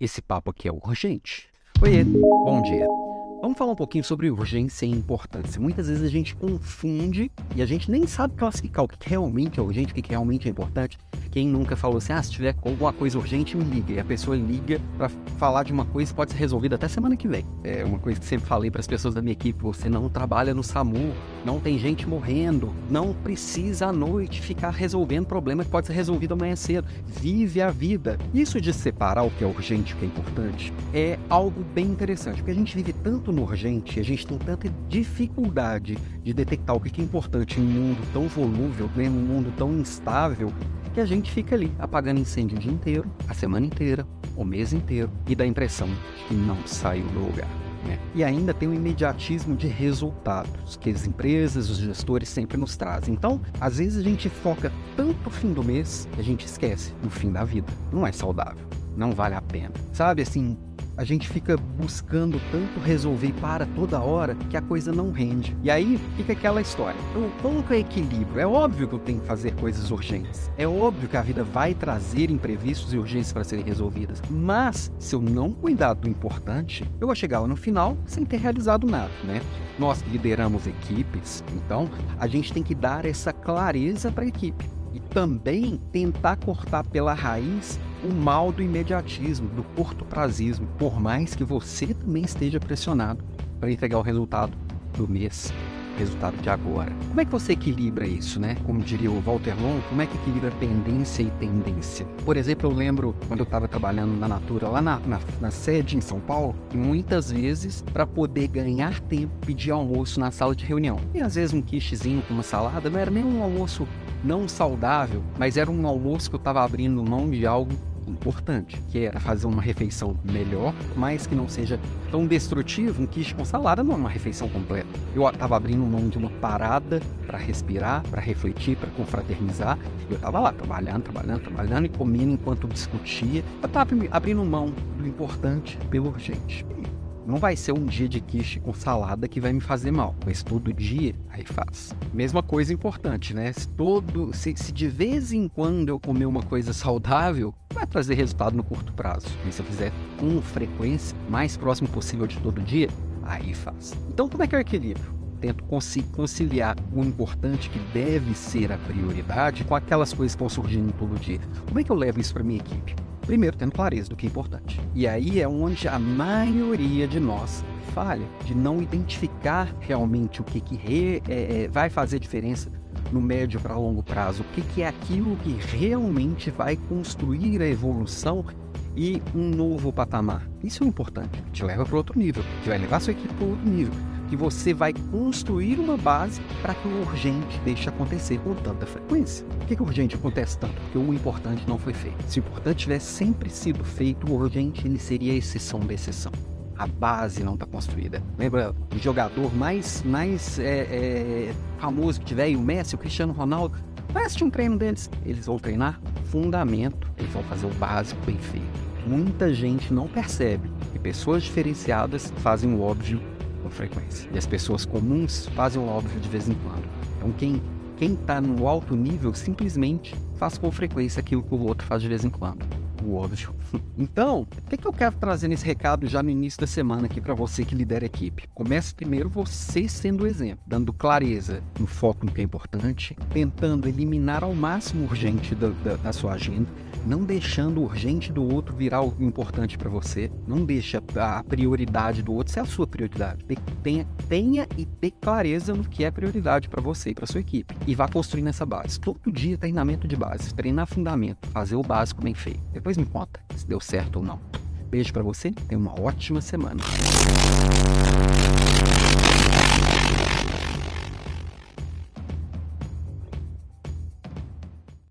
Esse papo aqui é urgente. Oi, bom dia. Vamos falar um pouquinho sobre urgência e importância. Muitas vezes a gente confunde e a gente nem sabe classificar o que realmente é urgente, o que realmente é importante. Quem nunca falou assim, ah, se tiver alguma coisa urgente, me liga. E a pessoa liga para falar de uma coisa que pode ser resolvida até semana que vem. É uma coisa que sempre falei para as pessoas da minha equipe: você não trabalha no SAMU, não tem gente morrendo, não precisa à noite ficar resolvendo problema que pode ser resolvido amanhã cedo. Vive a vida. Isso de separar o que é urgente e o que é importante é algo bem interessante, porque a gente vive tanto no urgente, a gente tem tanta dificuldade de detectar o que é importante em um mundo tão volúvel, em um mundo tão instável, que a gente fica ali apagando incêndio o dia inteiro, a semana inteira, o mês inteiro e dá a impressão de que não saiu do lugar. Né? E ainda tem o imediatismo de resultados que as empresas, os gestores sempre nos trazem. Então, às vezes a gente foca tanto no fim do mês que a gente esquece no fim da vida. Não é saudável, não vale a pena. Sabe assim, a gente fica buscando tanto resolver para toda hora que a coisa não rende. E aí fica aquela história. Então, como que é equilíbrio? É óbvio que eu tenho que fazer coisas urgentes. É óbvio que a vida vai trazer imprevistos e urgências para serem resolvidas. Mas, se eu não cuidar do importante, eu vou chegar lá no final sem ter realizado nada, né? Nós lideramos equipes, então a gente tem que dar essa clareza para a equipe e também tentar cortar pela raiz o mal do imediatismo, do curto prazismo, por mais que você também esteja pressionado para entregar o resultado do mês, resultado de agora. Como é que você equilibra isso, né? Como diria o Walter Long, como é que equilibra pendência e tendência? Por exemplo, eu lembro quando eu estava trabalhando na Natura, lá na, na, na sede em São Paulo, muitas vezes, para poder ganhar tempo, pedir almoço na sala de reunião. E às vezes um quichezinho com uma salada, não era nem um almoço não saudável, mas era um almoço que eu estava abrindo mão de algo importante, que era fazer uma refeição melhor, mas que não seja tão destrutivo. Um quiche com salada não é uma refeição completa. Eu estava abrindo mão de uma parada para respirar, para refletir, para confraternizar. Eu estava lá trabalhando, trabalhando, trabalhando e comendo enquanto discutia. Eu estava abrindo mão do importante pelo urgente. Não vai ser um dia de quiche com salada que vai me fazer mal, mas todo dia aí faz. Mesma coisa importante, né? Se, todo, se, se de vez em quando eu comer uma coisa saudável, vai trazer resultado no curto prazo. E se eu fizer com frequência, mais próximo possível de todo dia, aí faz. Então, como é que é o equilíbrio? Tento conciliar o importante que deve ser a prioridade com aquelas coisas que estão surgindo todo dia. Como é que eu levo isso para minha equipe? Primeiro, tendo clareza do que é importante. E aí é onde a maioria de nós falha, de não identificar realmente o que, que re, é, é, vai fazer diferença no médio para longo prazo, o que, que é aquilo que realmente vai construir a evolução e um novo patamar. Isso é importante, te leva para outro nível, que vai levar sua equipe para outro nível que você vai construir uma base para que o urgente deixe acontecer com tanta frequência. Por que, que o urgente acontece tanto? Porque o importante não foi feito. Se o importante tivesse sempre sido feito, o urgente ele seria a exceção da exceção. A base não está construída. Lembra o jogador mais, mais é, é, famoso que tiver, o Messi, o Cristiano Ronaldo? Vai assistir um treino deles. Eles vão treinar fundamento, eles vão fazer o básico bem feito. Muita gente não percebe que pessoas diferenciadas fazem o óbvio com frequência. E as pessoas comuns fazem o óbvio de vez em quando. Então quem quem está no alto nível simplesmente faz com frequência aquilo que o outro faz de vez em quando. Óbvio. Então, o que, que eu quero trazer nesse recado já no início da semana aqui para você que lidera a equipe? Comece primeiro você sendo o exemplo, dando clareza no foco no que é importante, tentando eliminar ao máximo o urgente da, da, da sua agenda, não deixando o urgente do outro virar o importante para você. Não deixa a prioridade do outro ser a sua prioridade. Tenha, tenha e ter clareza no que é prioridade para você e para sua equipe. E vá construindo essa base. Todo dia treinamento de base, treinar fundamento, fazer o básico bem feito depois me conta se deu certo ou não. Beijo para você, tenha uma ótima semana.